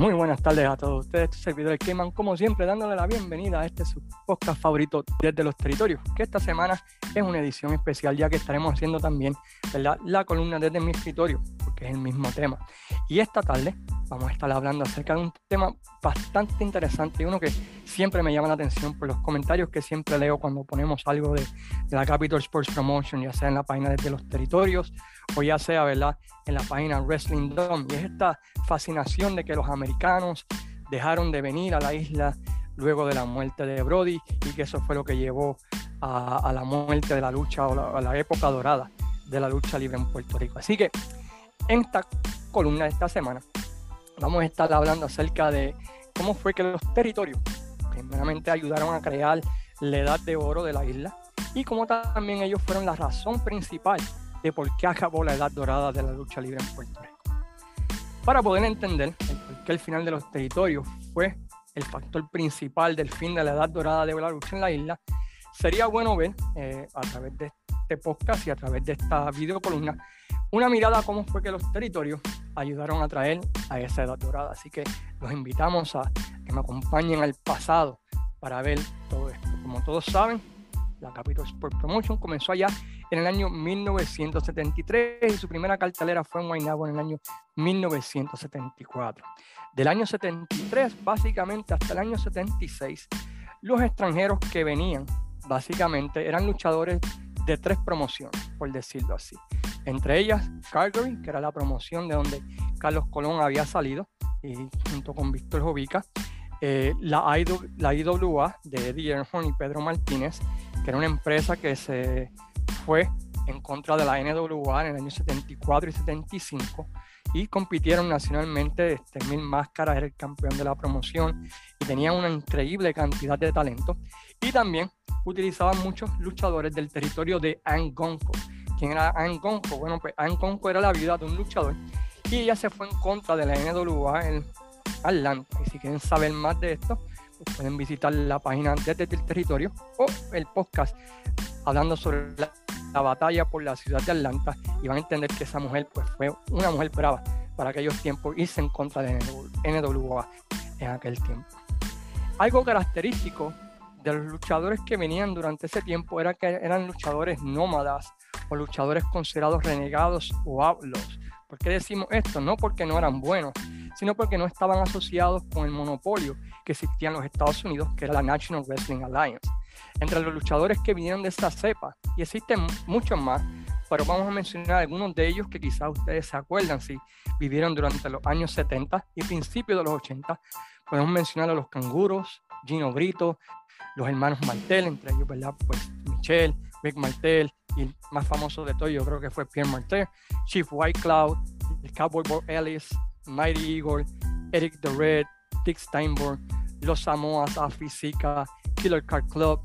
Muy buenas tardes a todos ustedes, este servidor el Cayman, como siempre, dándole la bienvenida a este su podcast favorito desde los territorios, que esta semana es una edición especial, ya que estaremos haciendo también la columna desde mi escritorio, porque es el mismo tema. Y esta tarde vamos a estar hablando acerca de un tema bastante interesante y uno que siempre me llama la atención por los comentarios que siempre leo cuando ponemos algo de, la Capital Sports Promotion, ya sea en la página desde los territorios o ya sea ¿verdad? en la página Wrestling Dome. Y es esta fascinación de que los americanos dejaron de venir a la isla luego de la muerte de Brody y que eso fue lo que llevó a, la muerte de la lucha o a la época dorada de la lucha libre en Puerto Rico. Así que en esta columna de esta semana vamos a estar hablando acerca de cómo fue que los territorios primeramente ayudaron a crear la edad de oro de la isla y cómo también ellos fueron la razón principal de por qué acabó la edad dorada de la lucha libre en Puerto Rico. Para poder entender el por qué el final de los territorios fue el factor principal del fin de la edad dorada de la lucha en la isla, sería bueno ver eh, a través de este podcast y a través de esta videocolumna una mirada a cómo fue que los territorios ayudaron a traer a esa edad dorada. Así que los invitamos a que me acompañen al pasado para ver todo esto. Como todos saben, la Capital Sport Promotion comenzó allá en el año 1973 y su primera cartelera fue en Guaynabo en el año 1974. Del año 73 básicamente hasta el año 76, los extranjeros que venían básicamente eran luchadores de tres promociones, por decirlo así. Entre ellas, Calgary, que era la promoción de donde Carlos Colón había salido, y junto con Víctor Jovica, eh, la, la IWA de Eddie Earnhardt y Pedro Martínez, que era una empresa que se fue en contra de la NWA en el año 74 y 75 y compitieron nacionalmente. Este, Mil Máscaras era el campeón de la promoción y tenía una increíble cantidad de talento. Y también utilizaban muchos luchadores del territorio de Angonco. ¿Quién era Angonco? Bueno, pues Angonco era la viuda de un luchador y ella se fue en contra de la NWA en Atlanta. Y si quieren saber más de esto, pues pueden visitar la página desde el territorio o el podcast hablando sobre la, batalla por la ciudad de Atlanta y van a entender que esa mujer pues, fue una mujer brava para aquellos tiempos irse en contra de NWA en aquel tiempo. Algo característico de los luchadores que venían durante ese tiempo era que eran luchadores nómadas o luchadores considerados renegados o hablos. ¿Por qué decimos esto? No porque no eran buenos, sino porque no estaban asociados con el monopolio que existía en los Estados Unidos, que era la National Wrestling Alliance. Entre los luchadores que vinieron de esta cepa, y existen muchos más, pero vamos a mencionar algunos de ellos que quizás ustedes se acuerdan si vivieron durante los años 70 y principios de los 80. Podemos mencionar a los canguros, Gino Brito, los hermanos Martel, entre ellos, ¿verdad? Pues Michelle, Rick Martel, y el más famoso de todos yo creo que fue Pierre Martel, Chief White Cloud, el Cowboy Boy Ellis, Mighty Eagle, Eric the Red, Dick Steinberg, Los Samoas, Afisica, Killer Car Club,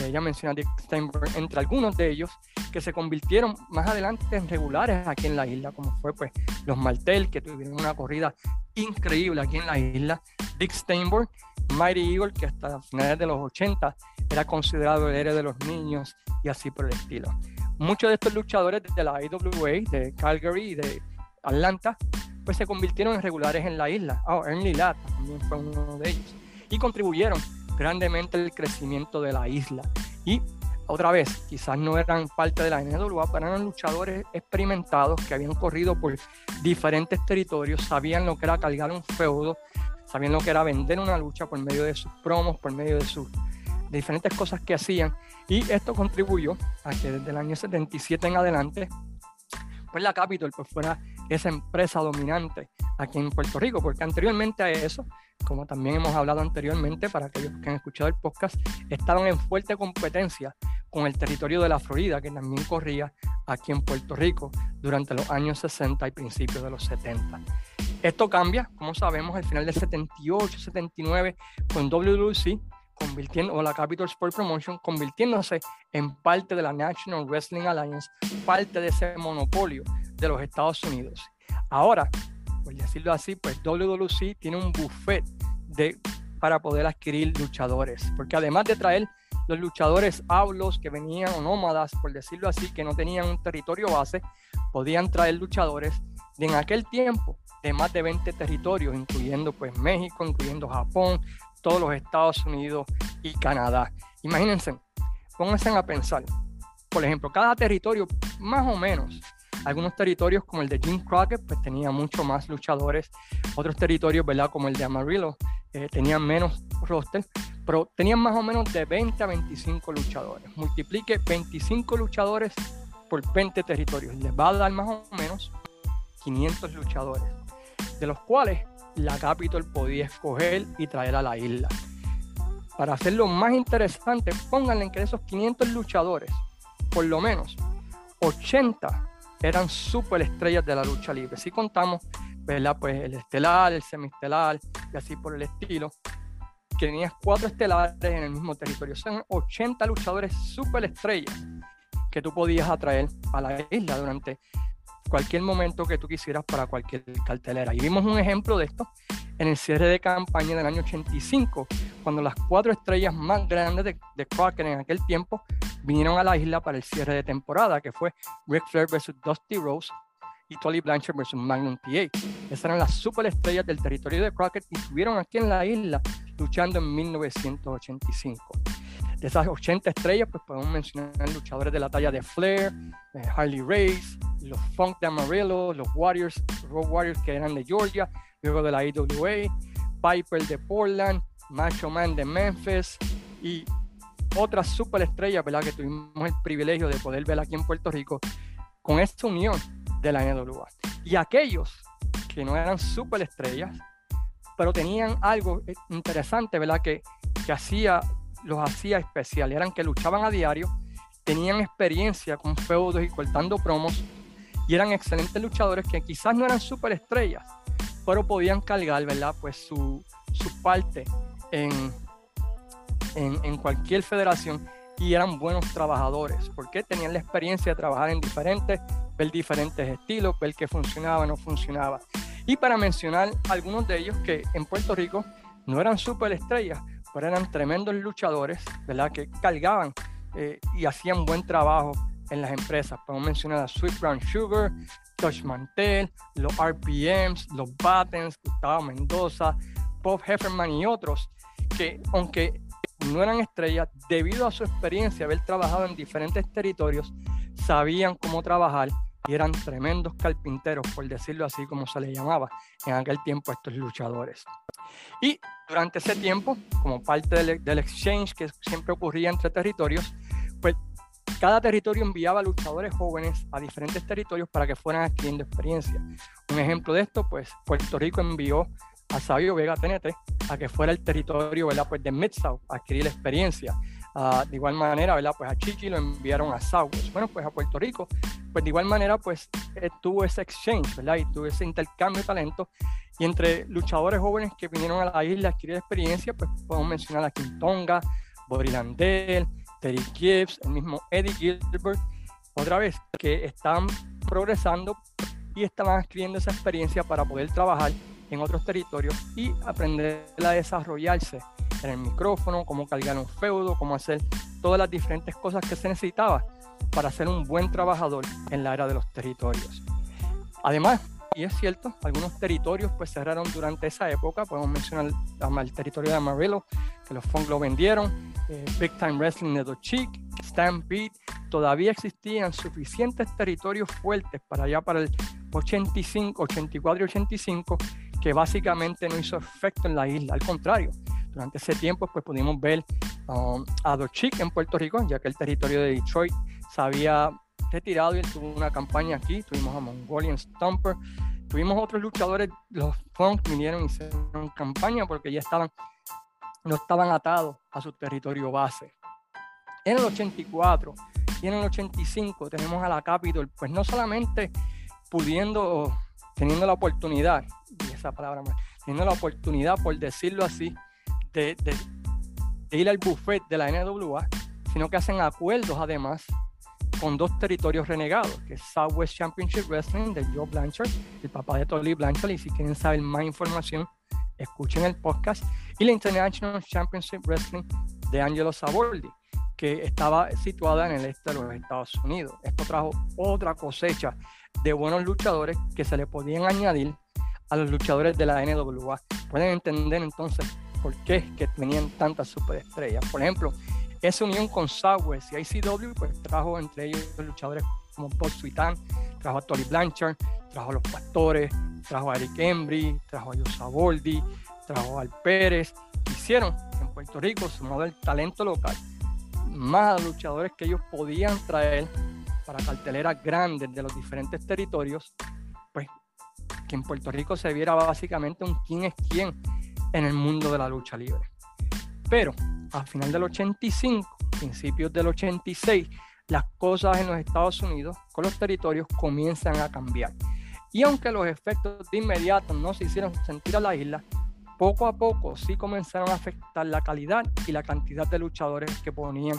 eh, ya mencioné a Dick Steinberg, entre algunos de ellos que se convirtieron más adelante en regulares aquí en la isla, como fue pues los Martel, que tuvieron una corrida increíble aquí en la isla, Dick Steinberg, Mighty Eagle, que hasta finales de los 80 era considerado el héroe de los niños y así por el estilo. Muchos de estos luchadores de la IWA, de Calgary y de Atlanta, pues se convirtieron en regulares en la isla. Oh, Ernie Ladd también fue uno de ellos. Y contribuyeron grandemente al crecimiento de la isla. Y otra vez, quizás no eran parte de la NWA, pero eran luchadores experimentados que habían corrido por diferentes territorios, sabían lo que era cargar un feudo, sabían lo que era vender una lucha por medio de sus promos, por medio de sus diferentes cosas que hacían y esto contribuyó a que desde el año 77 en adelante pues la Capitol pues fuera esa empresa dominante aquí en Puerto Rico, porque anteriormente a eso, como también hemos hablado anteriormente para aquellos que han escuchado el podcast, estaban en fuerte competencia con el territorio de la Florida, que también corría aquí en Puerto Rico durante los años 60 y principios de los 70. Esto cambia, como sabemos, al final del 78, 79, con WWC convirtiendo, o la Capital Sport Promotion, convirtiéndose en parte de la National Wrestling Alliance, parte de ese monopolio de los Estados Unidos. Ahora, por decirlo así, pues WWC tiene un buffet de, para poder adquirir luchadores, porque además de traer los luchadores hablos que venían o nómadas, por decirlo así, que no tenían un territorio base, podían traer luchadores de en aquel tiempo de más de 20 territorios, incluyendo pues México, incluyendo Japón, todos los Estados Unidos y Canadá. Imagínense, pónganse a pensar, por ejemplo, cada territorio más o menos algunos territorios como el de Jim Crockett, pues tenía mucho más luchadores. Otros territorios, ¿verdad? Como el de Amarillo, eh, tenían menos roster, pero tenían más o menos de 20 a 25 luchadores. Multiplique 25 luchadores por 20 territorios. Les va a dar más o menos 500 luchadores, de los cuales la Capitol podía escoger y traer a la isla. Para hacerlo más interesante, pónganle en que de esos 500 luchadores, por lo menos 80 eran estrellas de la lucha libre. Si contamos, ¿verdad? Pues el estelar, el semiestelar y así por el estilo, tenías cuatro estelares en el mismo territorio. Son 80 luchadores estrellas que tú podías atraer a la isla durante cualquier momento que tú quisieras para cualquier cartelera. Y vimos un ejemplo de esto en el cierre de campaña del año 85, cuando las cuatro estrellas más grandes de, de Crockett en aquel tiempo vinieron a la isla para el cierre de temporada, que fue Ric Flair versus Dusty Rose y Tolly Blanchard versus Magnum TA. Esas eran las superestrellas del territorio de Crockett y estuvieron aquí en la isla luchando en 1985. De esas 80 estrellas, pues podemos mencionar luchadores de la talla de Flair, eh, Harley Race, los Funk de Amarillo, los Warriors, Road Warriors que eran de Georgia, luego de la IWA, Piper de Portland, Macho Man de Memphis y otras superestrellas, ¿verdad? Que tuvimos el privilegio de poder ver aquí en Puerto Rico con esta unión de la NWA. Y aquellos que no eran superestrellas, pero tenían algo interesante, ¿verdad? Que, que hacía, los hacía especial. Eran que luchaban a diario, tenían experiencia con feudos y cortando promos, y eran excelentes luchadores que quizás no eran superestrellas, pero podían cargar, ¿verdad? Pues su, su parte en, en, cualquier federación y eran buenos trabajadores, porque tenían la experiencia de trabajar en diferentes, ver diferentes estilos, ver qué funcionaba, no funcionaba. Y para mencionar algunos de ellos que en Puerto Rico no eran superestrellas, pero eran tremendos luchadores, ¿verdad? Que cargaban eh, y hacían buen trabajo en las empresas. Podemos mencionar a Sweet Brown Sugar, Touch Mantel, los RPMs, los Battens, Gustavo Mendoza, Bob Hefferman y otros, que aunque no eran estrellas, debido a su experiencia, haber trabajado en diferentes territorios, sabían cómo trabajar y eran tremendos carpinteros, por decirlo así como se les llamaba en aquel tiempo a estos luchadores. Y durante ese tiempo, como parte del, del exchange que siempre ocurría entre territorios, pues cada territorio enviaba luchadores jóvenes a diferentes territorios para que fueran adquiriendo experiencia. Un ejemplo de esto, pues Puerto Rico envió a Sabio Vega TNT a que fuera el territorio ¿verdad? Pues de Mid-South a adquirir experiencia. De igual manera, ¿verdad? Pues a Chiqui lo enviaron a Southwest. Bueno, pues a Puerto Rico, pues de igual manera, pues tuvo ese exchange, ¿verdad? Y tuvo ese intercambio de talento. Y entre luchadores jóvenes que vinieron a la isla a adquirir experiencia, pues podemos mencionar a Quintonga, Bobby Landell, Terry Gibbs, el mismo Eddie Gilbert, otra vez, que están progresando y estaban adquiriendo esa experiencia para poder trabajar en otros territorios y aprender a desarrollarse en el micrófono, cómo cargar un feudo, cómo hacer todas las diferentes cosas que se necesitaba para ser un buen trabajador en la era de los territorios. Además, y es cierto, algunos territorios pues cerraron durante esa época, podemos mencionar el territorio de Amarillo, que los Funk lo vendieron, eh, Big Time Wrestling de Chic, Stampede, todavía existían suficientes territorios fuertes para allá para el 85, 84 y 85 que básicamente no hizo efecto en la isla, al contrario, durante ese tiempo pues pudimos ver um, a Chic en Puerto Rico, ya que el territorio de Detroit se había retirado y él tuvo una campaña aquí, tuvimos a Mongolian Stomper, tuvimos otros luchadores, los Funk vinieron y hicieron campaña porque ya estaban, no estaban atados a su territorio base. En el 84 y en el 85 tenemos a la Capitol, pues no solamente pudiendo, teniendo la oportunidad y esa palabra teniendo la oportunidad, por decirlo así, de, ir al buffet de la NWA, sino que hacen acuerdos además con dos territorios renegados, que es Southwest Championship Wrestling de Joe Blanchard, el papá de Tolly Blanchard, y si quieren saber más información, escuchen el podcast, y la International Championship Wrestling de Angelo Sabordi. que estaba situada en el este de los Estados Unidos. Esto trajo otra cosecha de buenos luchadores que se le podían añadir a los luchadores de la NWA. Pueden entender entonces por qué que tenían tantas superestrellas. Por ejemplo, esa unión con Southwest y ICW pues trajo entre ellos luchadores como Paul Sweetan, trajo a Tolly Blanchard, trajo a los Pastores, trajo a Eric Embry, trajo a Yosa Boldi, trajo Al Pérez. Hicieron en Puerto Rico, sumado el talento local, más luchadores que ellos podían traer para carteleras grandes de los diferentes territorios, pues que en Puerto Rico se viera básicamente un quién es quién en el mundo de la lucha libre. Pero a final del 85, principios del 86, las cosas en los Estados Unidos con los territorios comienzan a cambiar. Y aunque los efectos de inmediato no se hicieron sentir a la isla, poco a poco sí comenzaron a afectar la calidad y la cantidad de luchadores que, ponían,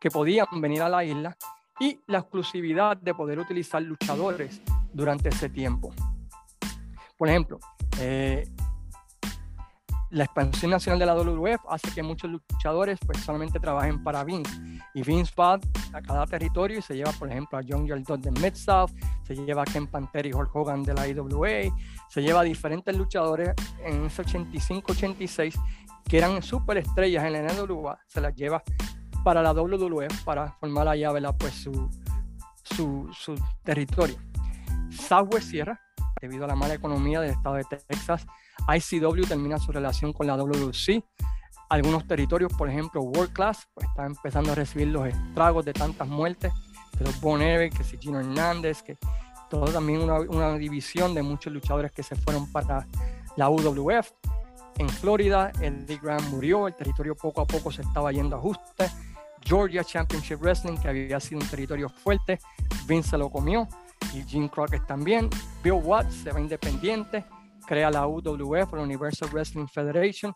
que podían venir a la isla y la exclusividad de poder utilizar luchadores durante ese tiempo. Por ejemplo, eh, la expansión nacional de la WWF hace que muchos luchadores pues solamente trabajen para Vince. Y Vince va a cada territorio y se lleva, por ejemplo, a John Yaldon de Mid-South, se lleva a Ken Panther y Hulk Hogan de la IWA, se lleva a diferentes luchadores en ese 85-86 que eran superestrellas en la NWA, se las lleva para la WWF para formar allá pues, su, su, su territorio. Southwest Sierra, debido a la mala economía del estado de Texas, ICW termina su relación con la WC. Algunos territorios, por ejemplo, World Class, pues están empezando a recibir los estragos de tantas muertes, de los Bon que si Gino Hernández, que todo también una, una división de muchos luchadores que se fueron para la UWF. En Florida, Eddie Graham murió, el territorio poco a poco se estaba yendo a ajuste. Georgia Championship Wrestling, que había sido un territorio fuerte, Vince lo comió y Jim Crockett también. Bill Watts se va independiente crea la UWF, la Universal Wrestling Federation.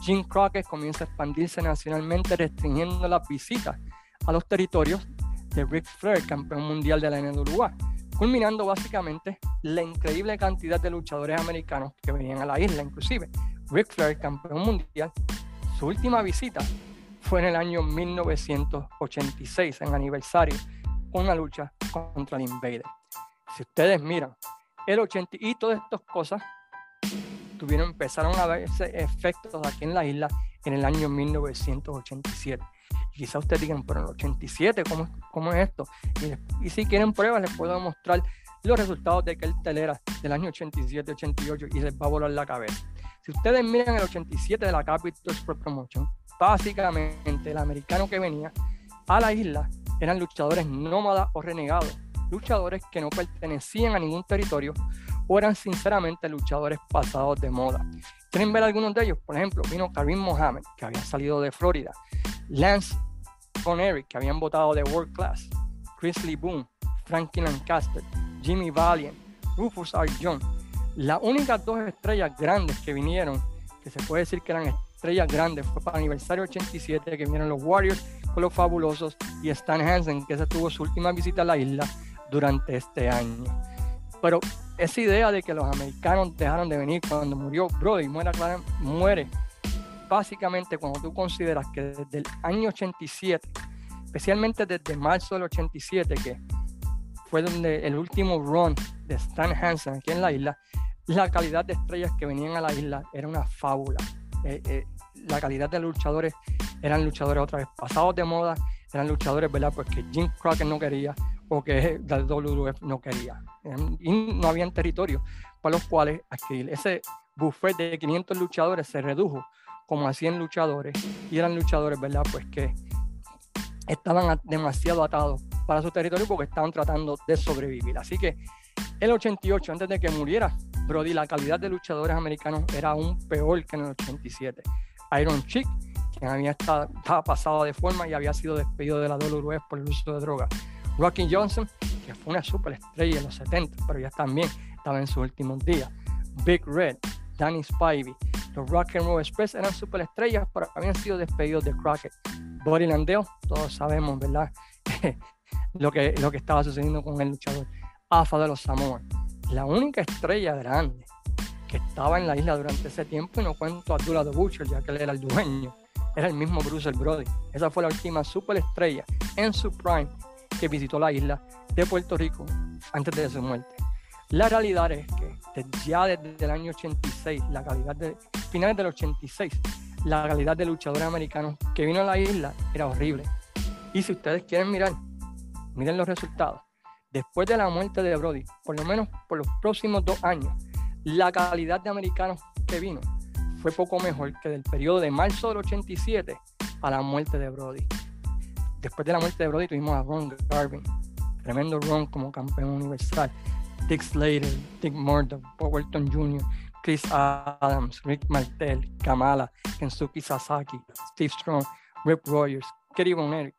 Jim Crockett comienza a expandirse nacionalmente restringiendo las visitas a los territorios de Ric Flair, campeón mundial de la NWA, culminando básicamente la increíble cantidad de luchadores americanos que venían a la isla, inclusive Ric Flair, campeón mundial, su última visita fue en el año 1986, en aniversario, una lucha contra el Invader. Si ustedes miran el 80 y todas estas cosas tuvieron, empezaron a verse efectos aquí en la isla en el año 1987. Y quizá ustedes digan, pero en el 87, ¿cómo, cómo es esto? Y, si quieren pruebas, les puedo mostrar los resultados de aquel telera del año 87-88 y les va a volar la cabeza. Si ustedes miran el 87 de la Capital Sport Promotion, básicamente el americano que venía a la isla eran luchadores nómadas o renegados, luchadores que no pertenecían a ningún territorio, o eran sinceramente luchadores pasados de moda. ¿Quieren ver algunos de ellos? Por ejemplo, vino Karim Mohammed, que había salido de Florida, Lance Eric, que habían votado de World Class, Chris Lee Boone, Frankie Lancaster, Jimmy Valiant, Rufus R. John. Las únicas dos estrellas grandes que vinieron, que se puede decir que eran estrellas grandes, fue para el aniversario 87 que vinieron los Warriors con los fabulosos y Stan Hansen, que se tuvo su última visita a la isla durante este año. Pero esa idea de que los americanos dejaron de venir cuando murió Brody, muere, muere básicamente cuando tú consideras que desde el año 87, especialmente desde marzo del 87, que fue donde el último run de Stan Hansen aquí en la isla, la calidad de estrellas que venían a la isla era una fábula. Eh, eh, la calidad de luchadores eran luchadores otra vez pasados de moda, eran luchadores, ¿verdad? Pues que Jim Crockett no quería o que la WWF no quería. Y no habían territorios para los cuales adquirir. Ese buffet de 500 luchadores se redujo como a 100 luchadores y eran luchadores, ¿verdad? Pues que estaban demasiado atados para su territorio porque estaban tratando de sobrevivir. Así que el 88, antes de que muriera Brody, la calidad de luchadores americanos era aún peor que en el 87. Iron Chick, quien había estado, estaba pasado de forma y había sido despedido de la WWF por el uso de drogas. Rocky Johnson, que fue una superestrella en los 70, pero ya también estaba en sus últimos días. Big Red, Danny Spivey, los Rock and Roll Express eran superestrellas, pero habían sido despedidos de Crockett. Body Landeo, todos sabemos, ¿verdad? lo, que, lo que estaba sucediendo con el luchador. Afa de los Samoa, la única estrella grande que estaba en la isla durante ese tiempo, y no cuento a Abdullah de Butcher, ya que él era el dueño, era el mismo Bruce Brody. Esa fue la última superestrella en su prime que visitó la isla de Puerto Rico antes de su muerte. La realidad es que ya desde el año 86, la calidad de finales del 86, la calidad de luchadores americanos que vino a la isla era horrible. Y si ustedes quieren mirar, miren los resultados. Después de la muerte de Brody, por lo menos por los próximos dos años, la calidad de americanos que vino fue poco mejor que del periodo de marzo del 87 a la muerte de Brody. Después de la muerte de Brody tuvimos a Ron Garvin, tremendo Ron como campeón universal, Dick Slater, Dick Murdoch, Welton Jr., Chris Adams, Rick Martel, Kamala, Kensuke Sasaki, Steve Strong, Rip Rogers, Kerry Von Erich.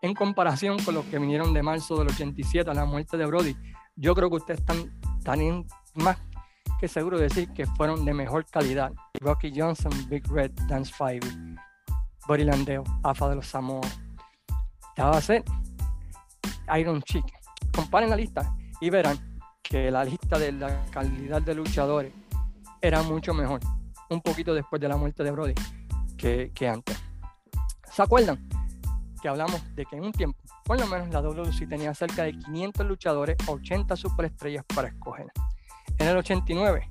En comparación con los que vinieron de marzo del 87 a la muerte de Brody, yo creo que ustedes están, están más que seguro de decir que fueron de mejor calidad. Rocky Johnson, Big Red, Dance Five, Buddy Landeo, AFA de los Samoa. Te va a ser Iron Chick. Comparen la lista y verán que la lista de la calidad de luchadores era mucho mejor, un poquito después de la muerte de Brody que, que antes. ¿Se acuerdan? Que hablamos de que en un tiempo, por lo menos la WC tenía cerca de 500 luchadores, 80 superestrellas para escoger. En el 89,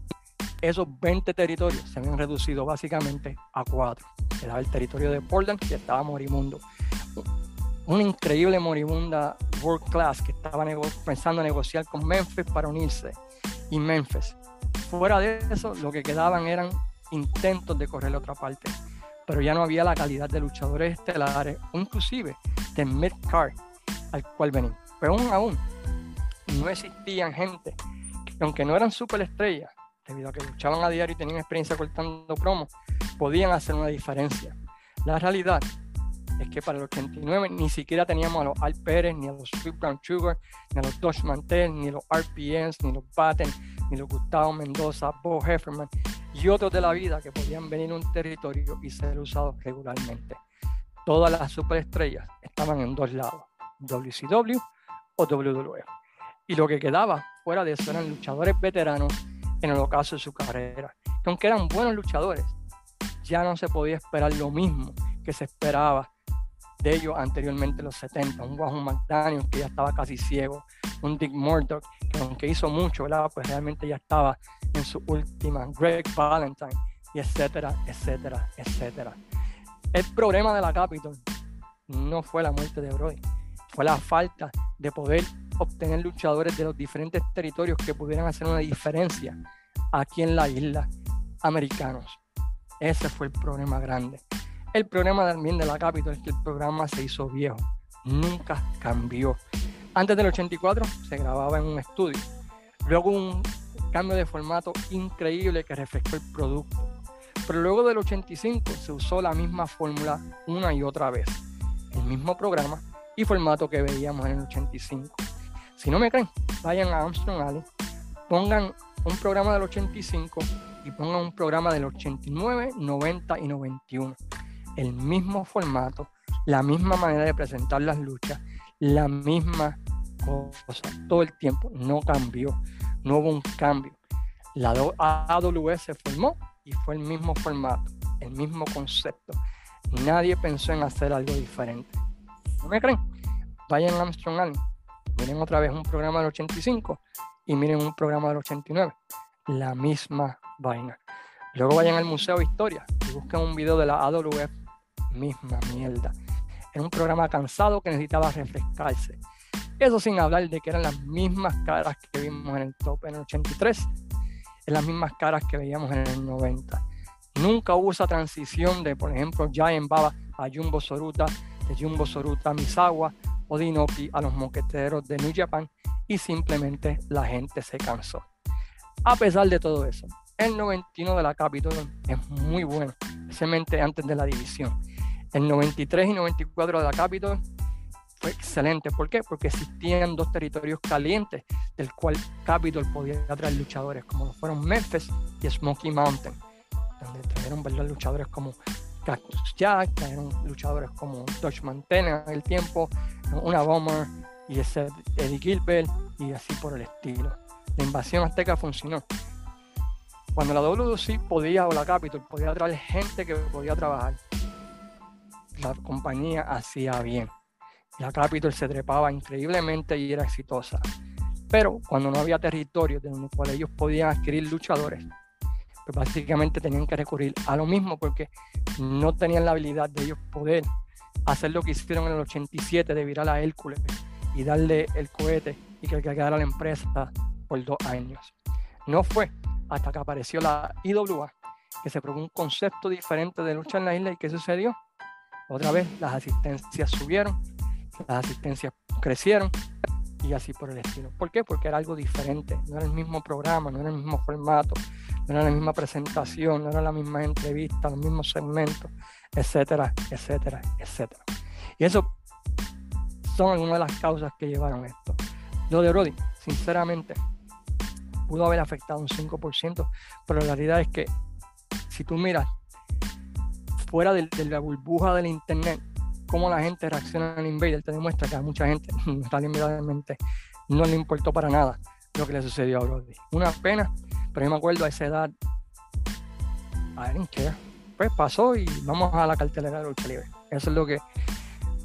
esos 20 territorios se habían reducido básicamente a 4. Era el territorio de Portland, que estaba moribundo. Una increíble moribunda world class que estaba pensando a negociar con Memphis para unirse. Y Memphis. Fuera de eso, lo que quedaban eran intentos de correr la otra parte. Pero ya no había la calidad de luchadores estelares, inclusive de mid-card al cual venían. Pero aún aún, no existían gente aunque no eran superestrellas, debido a que luchaban a diario y tenían experiencia cortando promos, podían hacer una diferencia. La realidad es que para el 89 ni siquiera teníamos a los Al Pérez, ni a los Sweet Brown Sugar, ni a los Dodge Mantel, ni a los RPNs, ni los Batten, ni los Gustavo Mendoza, Bo Hefferman y otros de la vida que podían venir a un territorio y ser usados regularmente. Todas las superestrellas estaban en dos lados, WCW o WWF y lo que quedaba fuera de eso eran luchadores veteranos en el ocaso de su carrera. Que aunque eran buenos luchadores, ya no se podía esperar lo mismo que se esperaba de ellos anteriormente en los 70. Un Wahoo McDaniel que ya estaba casi ciego, un Dick Murdoch que aunque hizo mucho, pues realmente ya estaba en su última, Greg Valentine, y etcétera, etcétera, etcétera. El problema de la Capitol no fue la muerte de Brody, fue la falta de poder obtener luchadores de los diferentes territorios que pudieran hacer una diferencia aquí en la isla americanos. Ese fue el problema grande. El problema también de la Capitol es que el programa se hizo viejo, nunca cambió. Antes del 84 se grababa en un estudio, luego un cambio de formato increíble que refrescó el producto. Pero luego del 85 se usó la misma fórmula una y otra vez, el mismo programa y formato que veíamos en el 85. Si no me creen, vayan a Armstrong Alley, pongan un programa del 85 y pongan un programa del 89, 90 y 91. El mismo formato, la misma manera de presentar las luchas, la misma cosa, todo el tiempo, no cambió, no hubo un cambio. La AWS se formó y fue el mismo formato, el mismo concepto. Nadie pensó en hacer algo diferente. ¿No me creen? Vayan a Armstrong Alley, miren otra vez un programa del 85 y miren un programa del 89. La misma vaina. Luego vayan al Museo de Historia y busquen un video de la AWF. Misma mierda. Era un programa cansado que necesitaba refrescarse. Eso sin hablar de que eran las mismas caras que vimos en el top en el 83, en las mismas caras que veíamos en el 90. Nunca hubo esa transición de, por ejemplo, Giant Baba a Jumbo Soruta, de Jumbo Soruta a Misawa, Odinoki a los moqueteros de New Japan y simplemente la gente se cansó. A pesar de todo eso, el 91 de la Capitol es muy bueno, especialmente antes de la división. El 93 y 94 de la Capitol fue excelente. ¿Por qué? Porque existían dos territorios calientes del cual Capitol podía traer luchadores, como fueron Memphis y Smoky Mountain, donde trajeron ¿verdad? luchadores como Cactus Jack, trajeron luchadores como Dodge Mantena en el tiempo, una Bomber y ese Eddie Gilbert y así por el estilo. La invasión azteca funcionó. Cuando la WC podía, o la Capitol, podía traer gente que podía trabajar. La compañía hacía bien. La Capitol se trepaba increíblemente y era exitosa. Pero cuando no había territorios en los cuales ellos podían adquirir luchadores, pues básicamente tenían que recurrir a lo mismo porque no tenían la habilidad de ellos poder hacer lo que hicieron en el 87 de virar a Hércules y darle el cohete y que quedara la empresa por dos años. No fue hasta que apareció la IWA que se probó un concepto diferente de lucha en la isla y ¿qué sucedió? Otra vez las asistencias subieron, las asistencias crecieron y así por el estilo. ¿Por qué? Porque era algo diferente, no era el mismo programa, no era el mismo formato, no era la misma presentación, no era la misma entrevista, los mismos segmentos, etcétera, etcétera, etcétera. Y eso son algunas de las causas que llevaron esto. Lo de Brody, sinceramente, pudo haber afectado un 5%, pero la realidad es que si tú miras fuera de, la burbuja del internet, cómo la gente reacciona al Invader, te demuestra que a mucha gente realmente no le importó para nada lo que le sucedió a Brody. Una pena, pero yo me acuerdo a esa edad, I didn't care. Pues pasó y vamos a la cartelera de lucha libre. Eso es lo que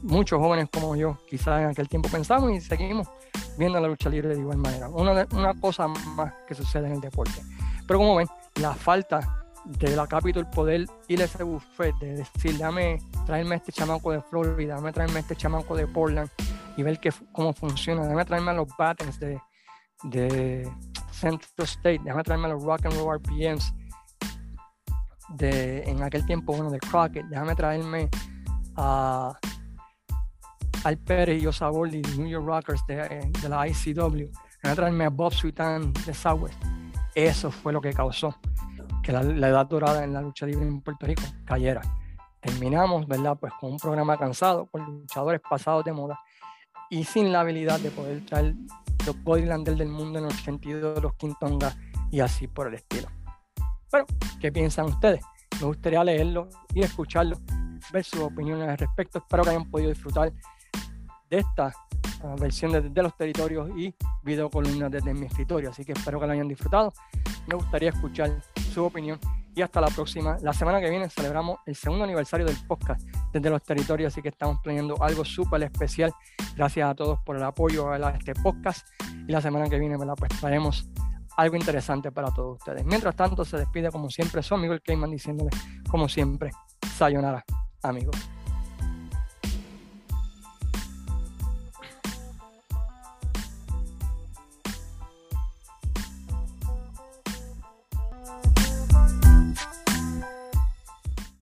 muchos jóvenes como yo quizás en aquel tiempo pensamos y seguimos viendo la lucha libre de igual manera. Una, una cosa más que sucede en el deporte. Pero como ven, la falta de la Capitol poder ir a ese buffet, de decir, dame traerme este chamaco de Florida, dame traerme este chamaco de Portland y ver que, cómo funciona, dame traerme a los Battens de, de Central State, déjame traerme los Rock and Roll RPMs de, en aquel tiempo, bueno, de Crockett, déjame traerme a Al Pérez y Osabor de New York Rockers de, de, la ICW, déjame traerme a Bob Sweetan de Southwest. Eso fue lo que causó que la, edad dorada en la lucha libre en Puerto Rico cayera. Terminamos, ¿verdad? Pues con un programa cansado, con luchadores pasados de moda y sin la habilidad de poder traer los bodylanders del mundo en el sentido de los Quintonga y así por el estilo. Pero, ¿qué piensan ustedes? Me gustaría leerlo y escucharlo, ver sus opiniones al respecto. Espero que hayan podido disfrutar de esta ah, versión de, los territorios y video columnas desde mi escritorio. Así que espero que lo hayan disfrutado. Me gustaría escuchar su opinión y hasta la próxima. La semana que viene celebramos el segundo aniversario del podcast desde los territorios, así que estamos planeando algo súper especial. Gracias a todos por el apoyo a este podcast y la semana que viene pues traeremos algo interesante para todos ustedes. Mientras tanto, se despide como siempre su amigo el Cayman diciéndole, como siempre, sayonara, amigos.